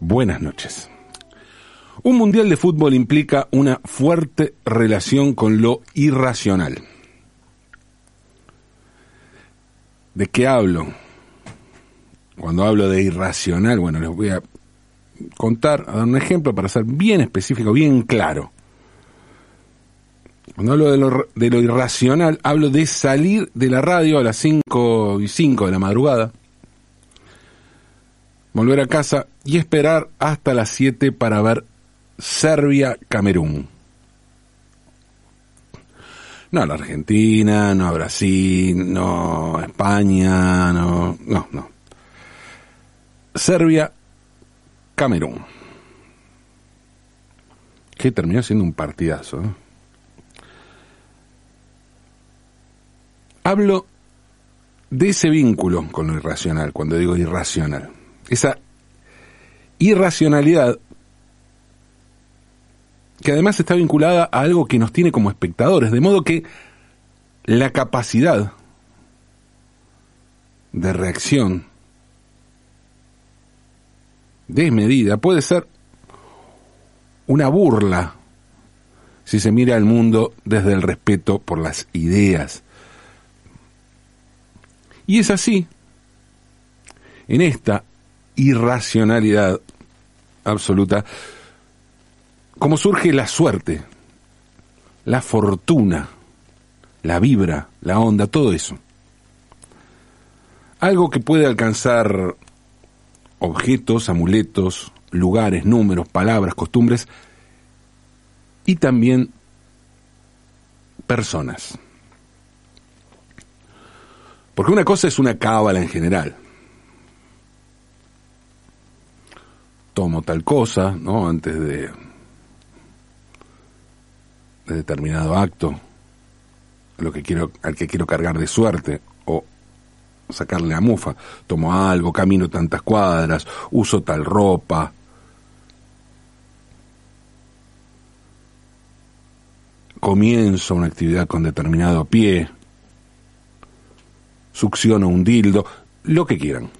Buenas noches. Un mundial de fútbol implica una fuerte relación con lo irracional. ¿De qué hablo? Cuando hablo de irracional, bueno, les voy a contar, a dar un ejemplo para ser bien específico, bien claro. Cuando hablo de lo, de lo irracional, hablo de salir de la radio a las 5 y 5 de la madrugada, volver a casa y esperar hasta las 7 para ver Serbia-Camerún. No a la Argentina, no a Brasil, no a España, no, no, no. Serbia-Camerún. Que terminó siendo un partidazo. ¿eh? Hablo de ese vínculo con lo irracional, cuando digo irracional. Esa irracionalidad que además está vinculada a algo que nos tiene como espectadores, de modo que la capacidad de reacción desmedida puede ser una burla si se mira al mundo desde el respeto por las ideas, y es así, en esta irracionalidad absoluta, como surge la suerte, la fortuna, la vibra, la onda, todo eso. Algo que puede alcanzar objetos, amuletos, lugares, números, palabras, costumbres y también personas. Porque una cosa es una cábala en general. Tomo tal cosa, ¿no? Antes de, de determinado acto, lo que quiero, al que quiero cargar de suerte, o sacarle a mufa. Tomo algo, camino tantas cuadras, uso tal ropa. Comienzo una actividad con determinado pie, succiona un dildo, lo que quieran.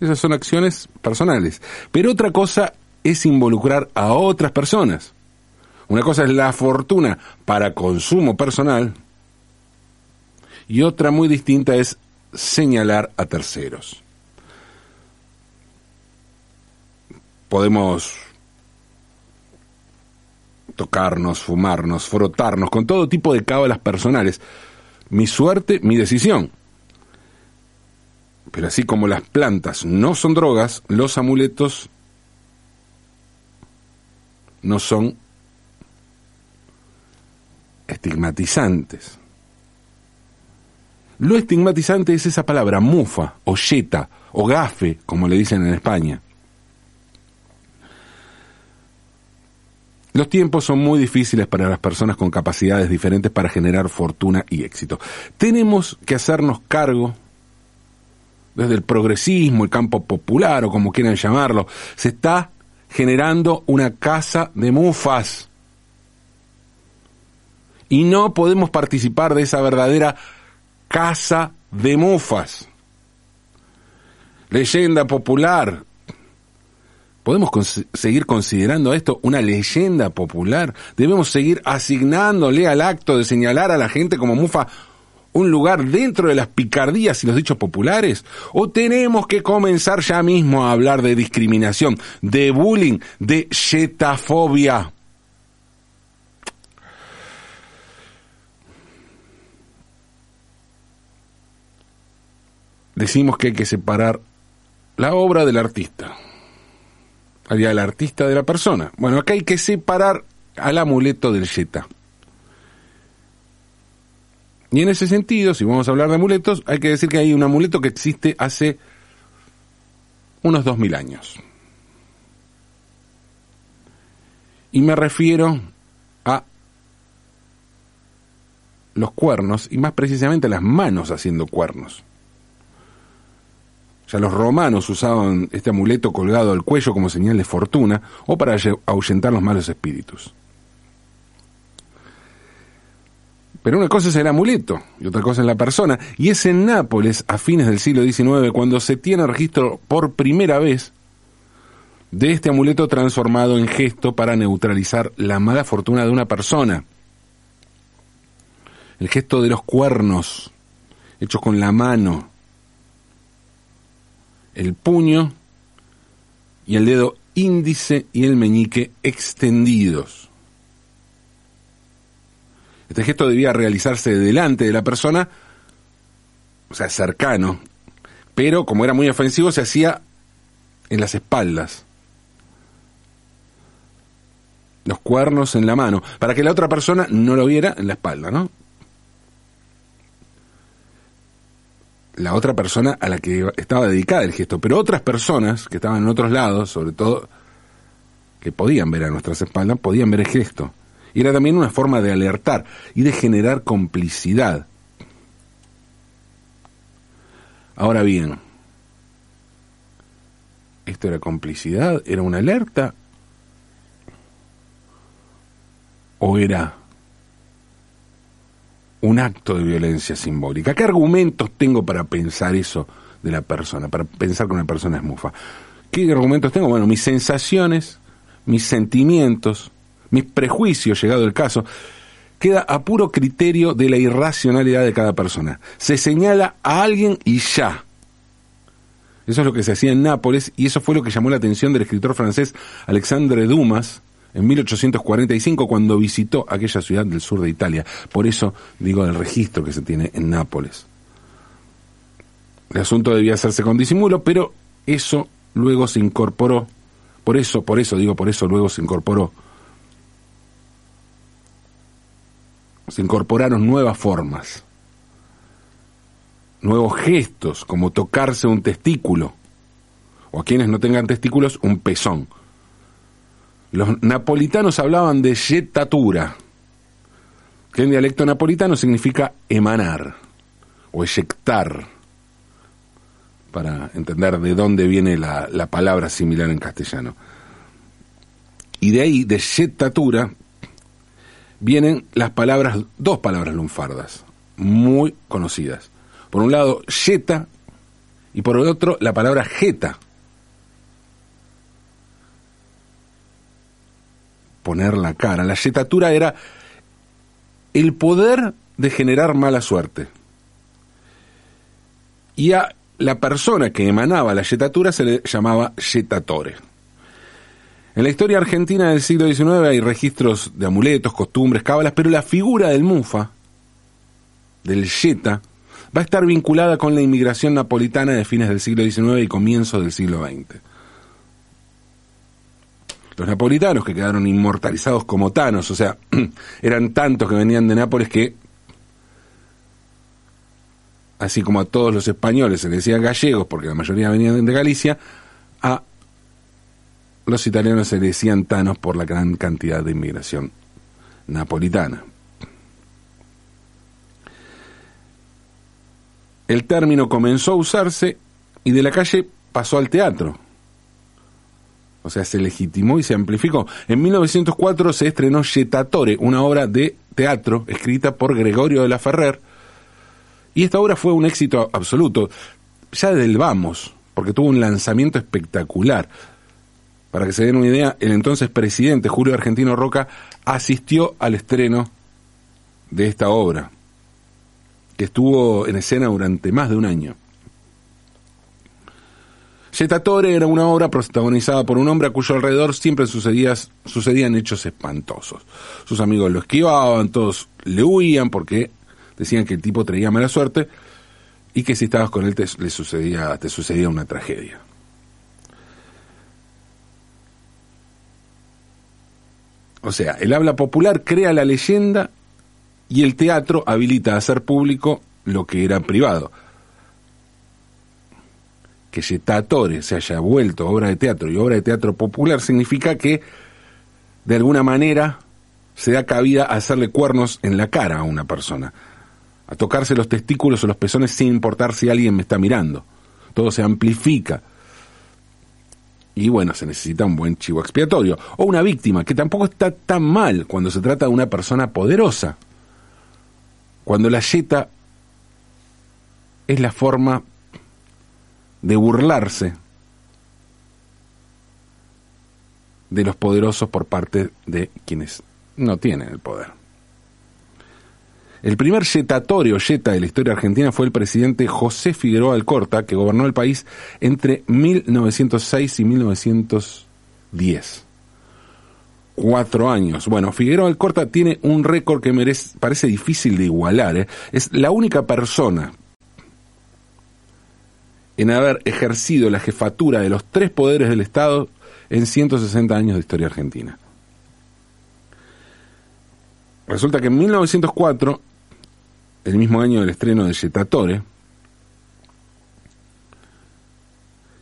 Esas son acciones personales. Pero otra cosa es involucrar a otras personas. Una cosa es la fortuna para consumo personal y otra muy distinta es señalar a terceros. Podemos tocarnos, fumarnos, frotarnos con todo tipo de cábalas personales, mi suerte, mi decisión. Pero así como las plantas no son drogas, los amuletos no son estigmatizantes. Lo estigmatizante es esa palabra, mufa, o yeta, o gafe, como le dicen en España. Los tiempos son muy difíciles para las personas con capacidades diferentes para generar fortuna y éxito. Tenemos que hacernos cargo desde el progresismo, el campo popular o como quieran llamarlo, se está generando una casa de mufas. Y no podemos participar de esa verdadera casa de mufas. Leyenda popular, ¿Podemos seguir considerando esto una leyenda popular? ¿Debemos seguir asignándole al acto de señalar a la gente como mufa un lugar dentro de las picardías y los dichos populares? ¿O tenemos que comenzar ya mismo a hablar de discriminación, de bullying, de xetafobia? Decimos que hay que separar la obra del artista. Había el artista de la persona. Bueno, acá hay que separar al amuleto del yeta. Y en ese sentido, si vamos a hablar de amuletos, hay que decir que hay un amuleto que existe hace unos dos mil años. Y me refiero a los cuernos, y más precisamente a las manos haciendo cuernos. Ya los romanos usaban este amuleto colgado al cuello como señal de fortuna o para ahuyentar los malos espíritus. Pero una cosa es el amuleto y otra cosa es la persona. Y es en Nápoles, a fines del siglo XIX, cuando se tiene registro por primera vez de este amuleto transformado en gesto para neutralizar la mala fortuna de una persona. El gesto de los cuernos, hechos con la mano, el puño y el dedo índice y el meñique extendidos. Este gesto debía realizarse delante de la persona, o sea, cercano, pero como era muy ofensivo se hacía en las espaldas. Los cuernos en la mano, para que la otra persona no lo viera en la espalda, ¿no? La otra persona a la que estaba dedicada el gesto, pero otras personas que estaban en otros lados, sobre todo que podían ver a nuestras espaldas, podían ver el gesto. Y era también una forma de alertar y de generar complicidad. Ahora bien, ¿esto era complicidad? ¿Era una alerta? ¿O era un acto de violencia simbólica? ¿Qué argumentos tengo para pensar eso de la persona, para pensar que una persona es mufa? ¿Qué argumentos tengo? Bueno, mis sensaciones, mis sentimientos, mis prejuicios, llegado el caso, queda a puro criterio de la irracionalidad de cada persona. Se señala a alguien y ya. Eso es lo que se hacía en Nápoles y eso fue lo que llamó la atención del escritor francés Alexandre Dumas en 1845 cuando visitó aquella ciudad del sur de Italia. Por eso digo el registro que se tiene en Nápoles. El asunto debía hacerse con disimulo, pero eso luego se incorporó. Por eso, por eso digo, por eso luego se incorporó se incorporaron nuevas formas, nuevos gestos, como tocarse un testículo, o a quienes no tengan testículos, un pezón. Los napolitanos hablaban de yetatura, que en dialecto napolitano significa emanar o eyectar, para entender de dónde viene la, la palabra similar en castellano. Y de ahí, de yetatura, vienen las palabras, dos palabras lunfardas, muy conocidas. Por un lado, yeta, y por el otro, la palabra jeta. Poner la cara. La yetatura era el poder de generar mala suerte. Y a la persona que emanaba la yetatura se le llamaba yetatore. En la historia argentina del siglo XIX hay registros de amuletos, costumbres, cábalas, pero la figura del Mufa, del Yeta, va a estar vinculada con la inmigración napolitana de fines del siglo XIX y comienzos del siglo XX. Los napolitanos que quedaron inmortalizados como tanos, o sea, eran tantos que venían de Nápoles que, así como a todos los españoles se les decía gallegos, porque la mayoría venían de Galicia, a los italianos se decían tanos por la gran cantidad de inmigración napolitana. El término comenzó a usarse y de la calle pasó al teatro. O sea, se legitimó y se amplificó. En 1904 se estrenó Yetatore, una obra de teatro escrita por Gregorio de la Ferrer. Y esta obra fue un éxito absoluto, ya desde el vamos, porque tuvo un lanzamiento espectacular. Para que se den una idea, el entonces presidente Julio Argentino Roca asistió al estreno de esta obra, que estuvo en escena durante más de un año. Yetatore era una obra protagonizada por un hombre a cuyo alrededor siempre sucedían hechos espantosos. Sus amigos lo esquivaban, todos le huían porque decían que el tipo traía mala suerte y que si estabas con él te, le sucedía, te sucedía una tragedia. O sea, el habla popular crea la leyenda y el teatro habilita a hacer público lo que era privado. Que Yetatore se haya vuelto obra de teatro y obra de teatro popular significa que de alguna manera se da cabida a hacerle cuernos en la cara a una persona, a tocarse los testículos o los pezones sin importar si alguien me está mirando. Todo se amplifica. Y bueno, se necesita un buen chivo expiatorio. O una víctima, que tampoco está tan mal cuando se trata de una persona poderosa. Cuando la yeta es la forma de burlarse de los poderosos por parte de quienes no tienen el poder. El primer yetatorio yeta de la historia argentina fue el presidente José Figueroa Alcorta, que gobernó el país entre 1906 y 1910. Cuatro años. Bueno, Figueroa Alcorta tiene un récord que merece, parece difícil de igualar. ¿eh? Es la única persona en haber ejercido la jefatura de los tres poderes del Estado en 160 años de historia argentina. Resulta que en 1904, el mismo año del estreno de Yetatore,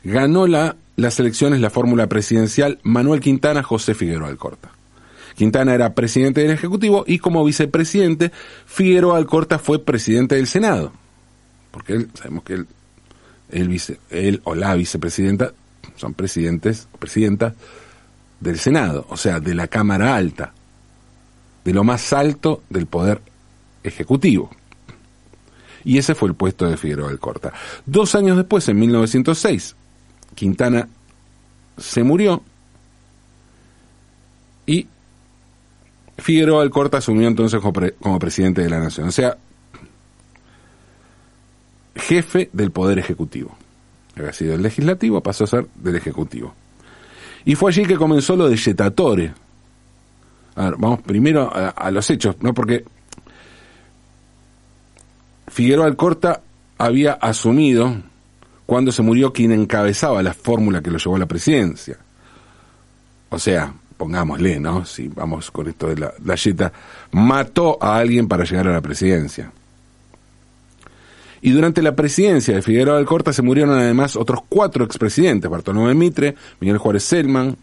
ganó la, las elecciones la fórmula presidencial Manuel Quintana José Figueroa Alcorta. Quintana era presidente del Ejecutivo y como vicepresidente, Figueroa Alcorta fue presidente del Senado. Porque él, sabemos que él, él o la vicepresidenta son presidentes o presidentas del Senado, o sea, de la Cámara Alta de lo más alto del poder ejecutivo. Y ese fue el puesto de Figueroa Alcorta. Dos años después, en 1906, Quintana se murió y Figueroa Alcorta asumió entonces como, presidente de la nación. O sea, jefe del poder ejecutivo. Había sido el legislativo, pasó a ser del ejecutivo. Y fue allí que comenzó lo de Yetatore, a ver, vamos primero a, los hechos, ¿no? Porque Figueroa Alcorta había asumido cuando se murió quien encabezaba la fórmula que lo llevó a la presidencia. O sea, pongámosle, ¿no? Si vamos con esto de la, la yeta, mató a alguien para llegar a la presidencia. Y durante la presidencia de Figueroa Alcorta se murieron además otros cuatro expresidentes, Bartolomé Mitre, Miguel Juárez Selman,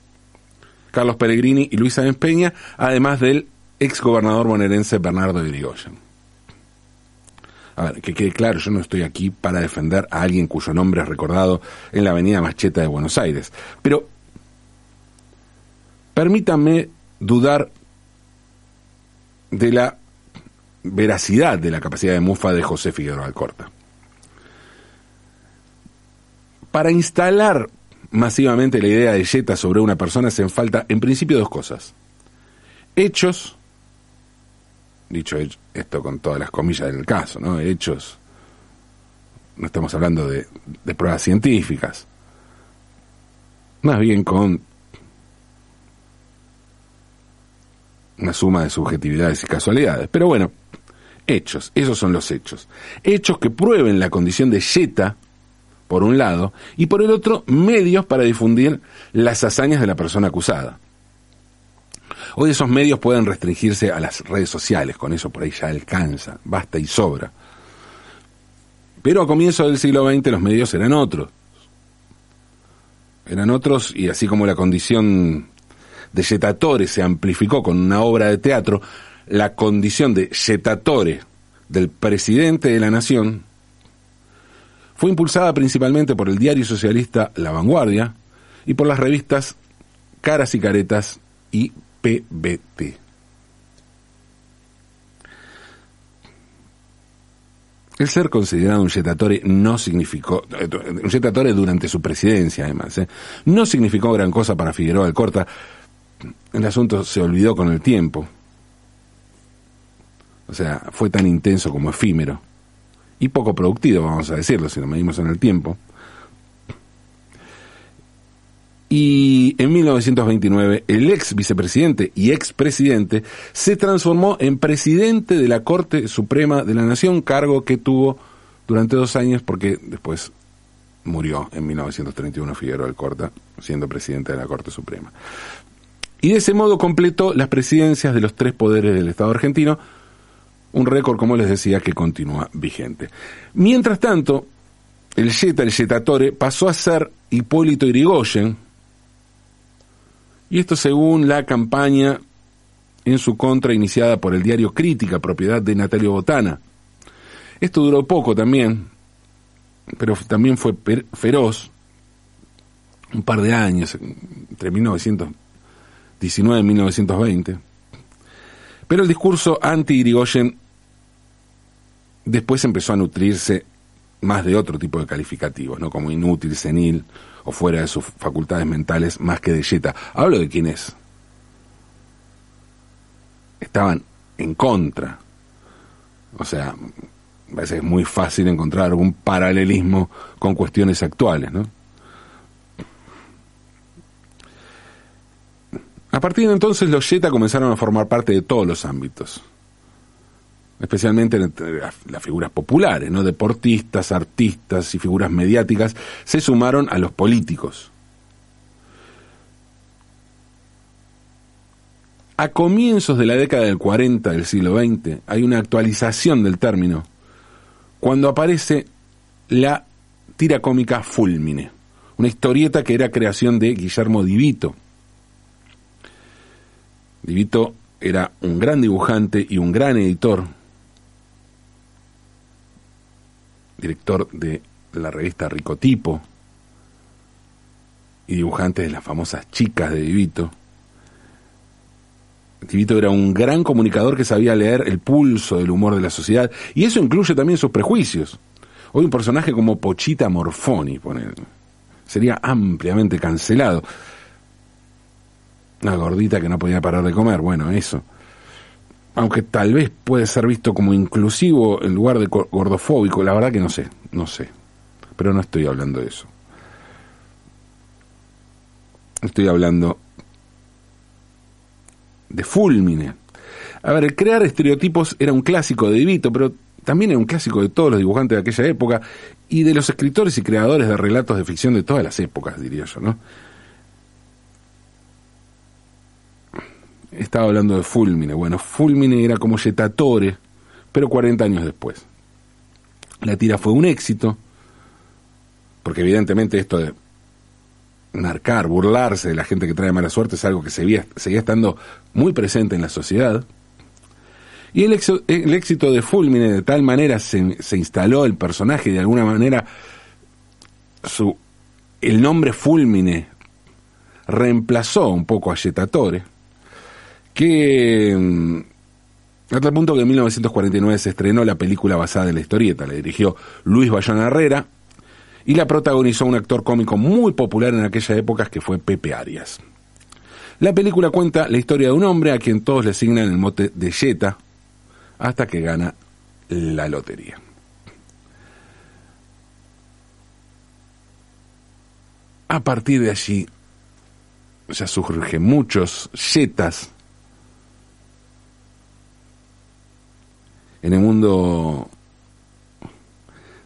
Carlos Pellegrini y Luisa Peña, además del exgobernador bonaerense Bernardo Irigoyen. A ver, que quede claro, yo no estoy aquí para defender a alguien cuyo nombre es recordado en la avenida Macheta de Buenos Aires, pero permítanme dudar de la veracidad de la capacidad de mufa de José Figueroa Alcorta. Para instalar masivamente la idea de Jetta sobre una persona se falta en principio dos cosas. Hechos, dicho esto con todas las comillas del caso, ¿no? Hechos, no estamos hablando de, pruebas científicas, más bien con una suma de subjetividades y casualidades. Pero bueno, hechos, esos son los hechos. Hechos que prueben la condición de Jetta por un lado, y por el otro, medios para difundir las hazañas de la persona acusada. Hoy esos medios pueden restringirse a las redes sociales, con eso por ahí ya alcanza, basta y sobra. Pero a comienzos del siglo XX los medios eran otros. Eran otros y así como la condición de yetatore se amplificó con una obra de teatro, la condición de yetatore del presidente de la nación fue impulsada principalmente por el diario socialista La Vanguardia y por las revistas Caras y Caretas y PBT. El ser considerado un yetatore no significó, un yetatore durante su presidencia además, ¿eh? no significó gran cosa para Figueroa Alcorta. El asunto se olvidó con el tiempo. O sea, fue tan intenso como efímero y poco productivo, vamos a decirlo, si lo medimos en el tiempo. Y en 1929 el ex vicepresidente y ex presidente se transformó en presidente de la Corte Suprema de la Nación, cargo que tuvo durante dos años porque después murió en 1931 Figueroa Alcorta siendo presidente de la Corte Suprema. Y de ese modo completó las presidencias de los tres poderes del Estado argentino, un récord, como les decía, que continúa vigente. Mientras tanto, el Jetta, el Jetatore, pasó a ser Hipólito Irigoyen, y esto según la campaña en su contra iniciada por el diario Crítica, propiedad de Natalio Botana. Esto duró poco también, pero también fue feroz, un par de años, entre 1919 y 1920. Pero el discurso anti-Irigoyen después empezó a nutrirse más de otro tipo de calificativos, ¿no? Como inútil, senil o fuera de sus facultades mentales, más que de Jetta. Hablo de quienes estaban en contra. O sea, a veces es muy fácil encontrar algún paralelismo con cuestiones actuales, ¿no? A partir de entonces los Jetta comenzaron a formar parte de todos los ámbitos especialmente las figuras populares, ¿no? deportistas, artistas y figuras mediáticas, se sumaron a los políticos. A comienzos de la década del 40 del siglo XX hay una actualización del término cuando aparece la tira cómica Fulmine, una historieta que era creación de Guillermo Divito. Divito era un gran dibujante y un gran editor director de la revista Ricotipo y dibujante de las famosas chicas de Divito. Divito era un gran comunicador que sabía leer el pulso del humor de la sociedad y eso incluye también sus prejuicios. Hoy un personaje como Pochita Morfoni sería ampliamente cancelado. Una gordita que no podía parar de comer, bueno, eso aunque tal vez puede ser visto como inclusivo en lugar de gordofóbico, la verdad que no sé, no sé. Pero no estoy hablando de eso. Estoy hablando de Fulmine. A ver, crear estereotipos era un clásico de Divito, pero también era un clásico de todos los dibujantes de aquella época y de los escritores y creadores de relatos de ficción de todas las épocas, diría yo, ¿no? Estaba hablando de Fulmine. Bueno, Fulmine era como Yetatore, pero 40 años después. La tira fue un éxito, porque evidentemente esto de marcar, burlarse de la gente que trae mala suerte es algo que seguía, estando muy presente en la sociedad. Y el, el éxito de Fulmine de tal manera se, se instaló el personaje, de alguna manera su, el nombre Fulmine reemplazó un poco a Yetatore que mm, hasta el punto que en 1949 se estrenó la película basada en la historieta, la dirigió Luis Bayona Herrera y la protagonizó un actor cómico muy popular en aquella época que fue Pepe Arias. La película cuenta la historia de un hombre a quien todos le asignan el mote de Jetta hasta que gana la lotería. A partir de allí ya surgen muchos Jetas en el mundo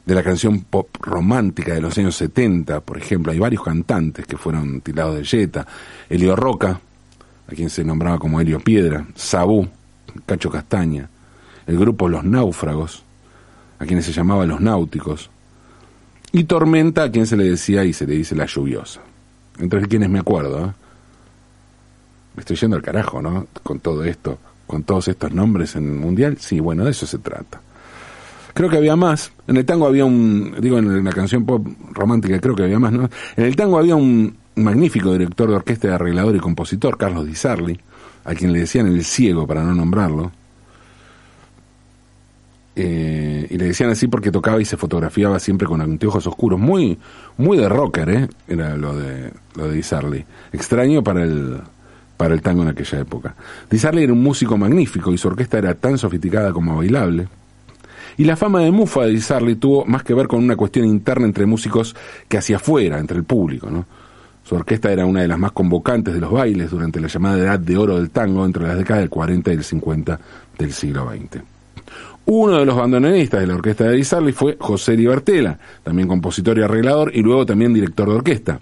de la canción pop romántica de los años 70, por ejemplo, hay varios cantantes que fueron tirados de Jetta, Elio Roca, a quien se nombraba como Helio Piedra, Sabú, Cacho Castaña, el grupo Los Náufragos, a quienes se llamaba Los Náuticos, y Tormenta, a quien se le decía y se le dice La Lluviosa. Entre quienes me acuerdo, ¿eh? Me estoy yendo al carajo, ¿no? Con todo esto con todos estos nombres en el mundial? Sí, bueno, de eso se trata. Creo que había más. En el tango había un, digo, en la canción pop romántica creo que había más, ¿no? En el tango había un magnífico director de orquesta, arreglador y compositor, Carlos Di Sarli, a quien le decían el ciego para no nombrarlo. Eh, y le decían así porque tocaba y se fotografiaba siempre con anteojos oscuros, muy, muy de rocker, ¿eh? Era lo de, lo de Di Sarli. Extraño para el, para el tango en aquella época. Di era un músico magnífico y su orquesta era tan sofisticada como bailable. Y la fama de Mufa de Di tuvo más que ver con una cuestión interna entre músicos que hacia afuera, entre el público. Su orquesta era una de las más convocantes de los bailes durante la llamada Edad de Oro del Tango entre las décadas del 40 y el 50 del siglo XX. Uno de los bandoneonistas de la orquesta de Di fue José Libertela, también compositor y arreglador y luego también director de orquesta.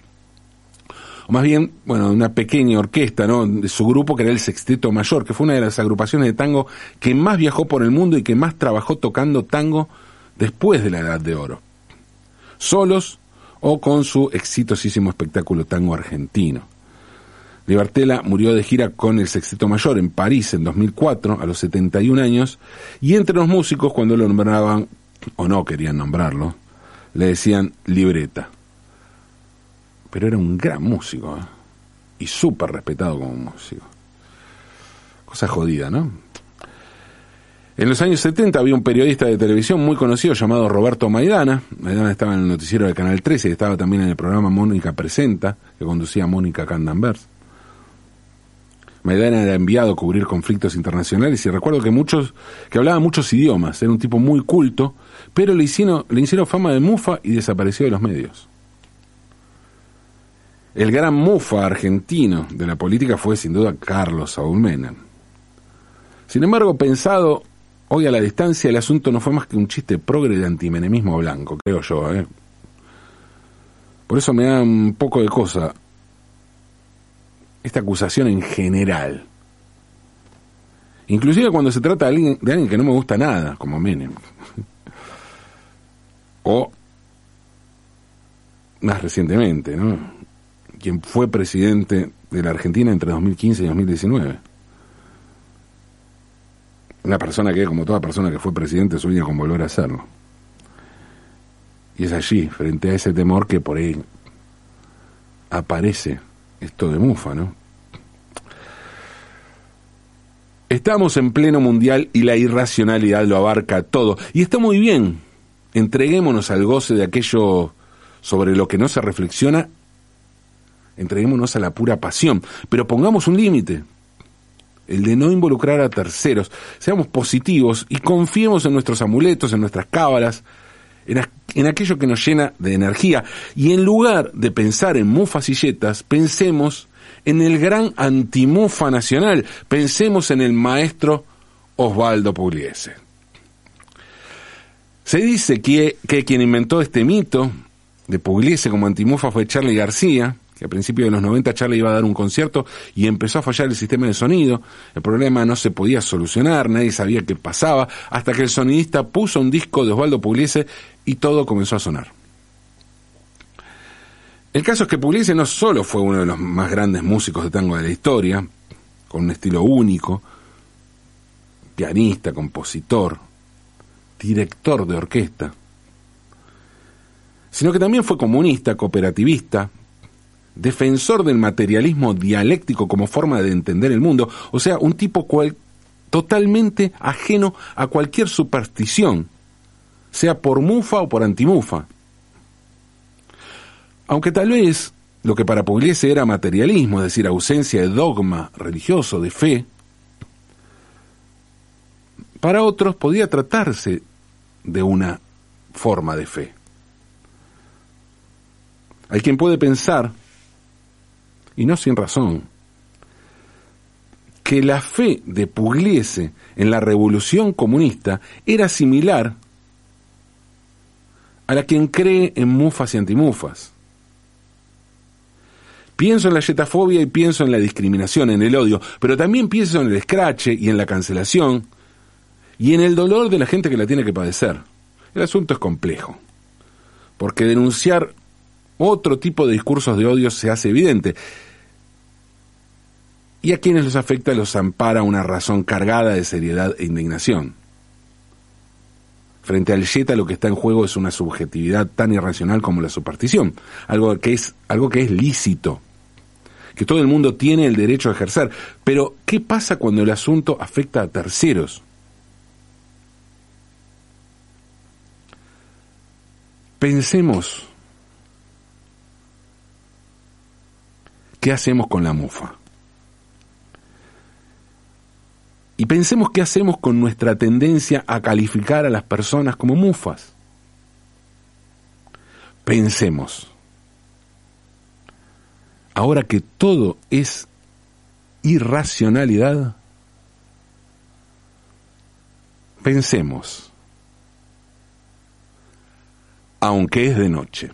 O más bien, bueno, una pequeña orquesta, ¿no? De su grupo que era el Sexteto Mayor, que fue una de las agrupaciones de tango que más viajó por el mundo y que más trabajó tocando tango después de la Edad de Oro. Solos o con su exitosísimo espectáculo tango argentino. Libertela murió de gira con el Sexteto Mayor en París en 2004, a los 71 años, y entre los músicos, cuando lo nombraban, o no querían nombrarlo, le decían libreta. Pero era un gran músico, ¿eh? y súper respetado como músico. Cosa jodida, ¿no? En los años 70 había un periodista de televisión muy conocido llamado Roberto Maidana. Maidana estaba en el noticiero del Canal 13 y estaba también en el programa Mónica Presenta, que conducía Mónica Candanvers. Maidana era enviado a cubrir conflictos internacionales y recuerdo que muchos, que hablaba muchos idiomas, era un tipo muy culto, pero le hicieron, le hicieron fama de mufa y desapareció de los medios. El gran mufa argentino de la política fue sin duda Carlos Saúl Menem. Sin embargo, pensado hoy a la distancia, el asunto no fue más que un chiste progre de antimenemismo blanco, creo yo. ¿eh? Por eso me da un poco de cosa esta acusación en general. Inclusive cuando se trata de alguien, de alguien que no me gusta nada, como Menem. o más recientemente, ¿no? Quien fue presidente de la Argentina entre 2015 y 2019. Una persona que, como toda persona que fue presidente, sueña con volver a hacerlo. Y es allí, frente a ese temor, que por ahí aparece esto de mufa, ¿no? Estamos en pleno mundial y la irracionalidad lo abarca todo. Y está muy bien. Entreguémonos al goce de aquello sobre lo que no se reflexiona. Entreguémonos a la pura pasión. Pero pongamos un límite. El de no involucrar a terceros. Seamos positivos y confiemos en nuestros amuletos, en nuestras cábalas, en, aquello que nos llena de energía. Y en lugar de pensar en mufas y yetas, pensemos en el gran antimufa nacional. Pensemos en el maestro Osvaldo Pugliese. Se dice que, que quien inventó este mito de Pugliese como antimufa fue Charlie García, que a principios de los 90 Charlie iba a dar un concierto y empezó a fallar el sistema de sonido. El problema no se podía solucionar, nadie sabía qué pasaba, hasta que el sonidista puso un disco de Osvaldo Pugliese y todo comenzó a sonar. El caso es que Pugliese no solo fue uno de los más grandes músicos de tango de la historia, con un estilo único, pianista, compositor, director de orquesta, sino que también fue comunista, cooperativista, defensor del materialismo dialéctico como forma de entender el mundo, o sea, un tipo cual, totalmente ajeno a cualquier superstición, sea por mufa o por antimufa. Aunque tal vez lo que para Pugliese era materialismo, es decir, ausencia de dogma religioso, de fe, para otros podía tratarse de una forma de fe. Hay quien puede pensar y no sin razón, que la fe de Pugliese en la revolución comunista era similar a la quien cree en mufas y antimufas. Pienso en la yetafobia y pienso en la discriminación, en el odio, pero también pienso en el escrache y en la cancelación y en el dolor de la gente que la tiene que padecer. El asunto es complejo, porque denunciar otro tipo de discursos de odio se hace evidente. Y a quienes los afecta los ampara una razón cargada de seriedad e indignación. Frente al Yeta lo que está en juego es una subjetividad tan irracional como la superstición, algo que es, algo que es lícito, que todo el mundo tiene el derecho a ejercer. Pero, ¿qué pasa cuando el asunto afecta a terceros? Pensemos ¿Qué hacemos con la mufa? Y pensemos qué hacemos con nuestra tendencia a calificar a las personas como mufas. Pensemos. Ahora que todo es irracionalidad, pensemos, aunque es de noche.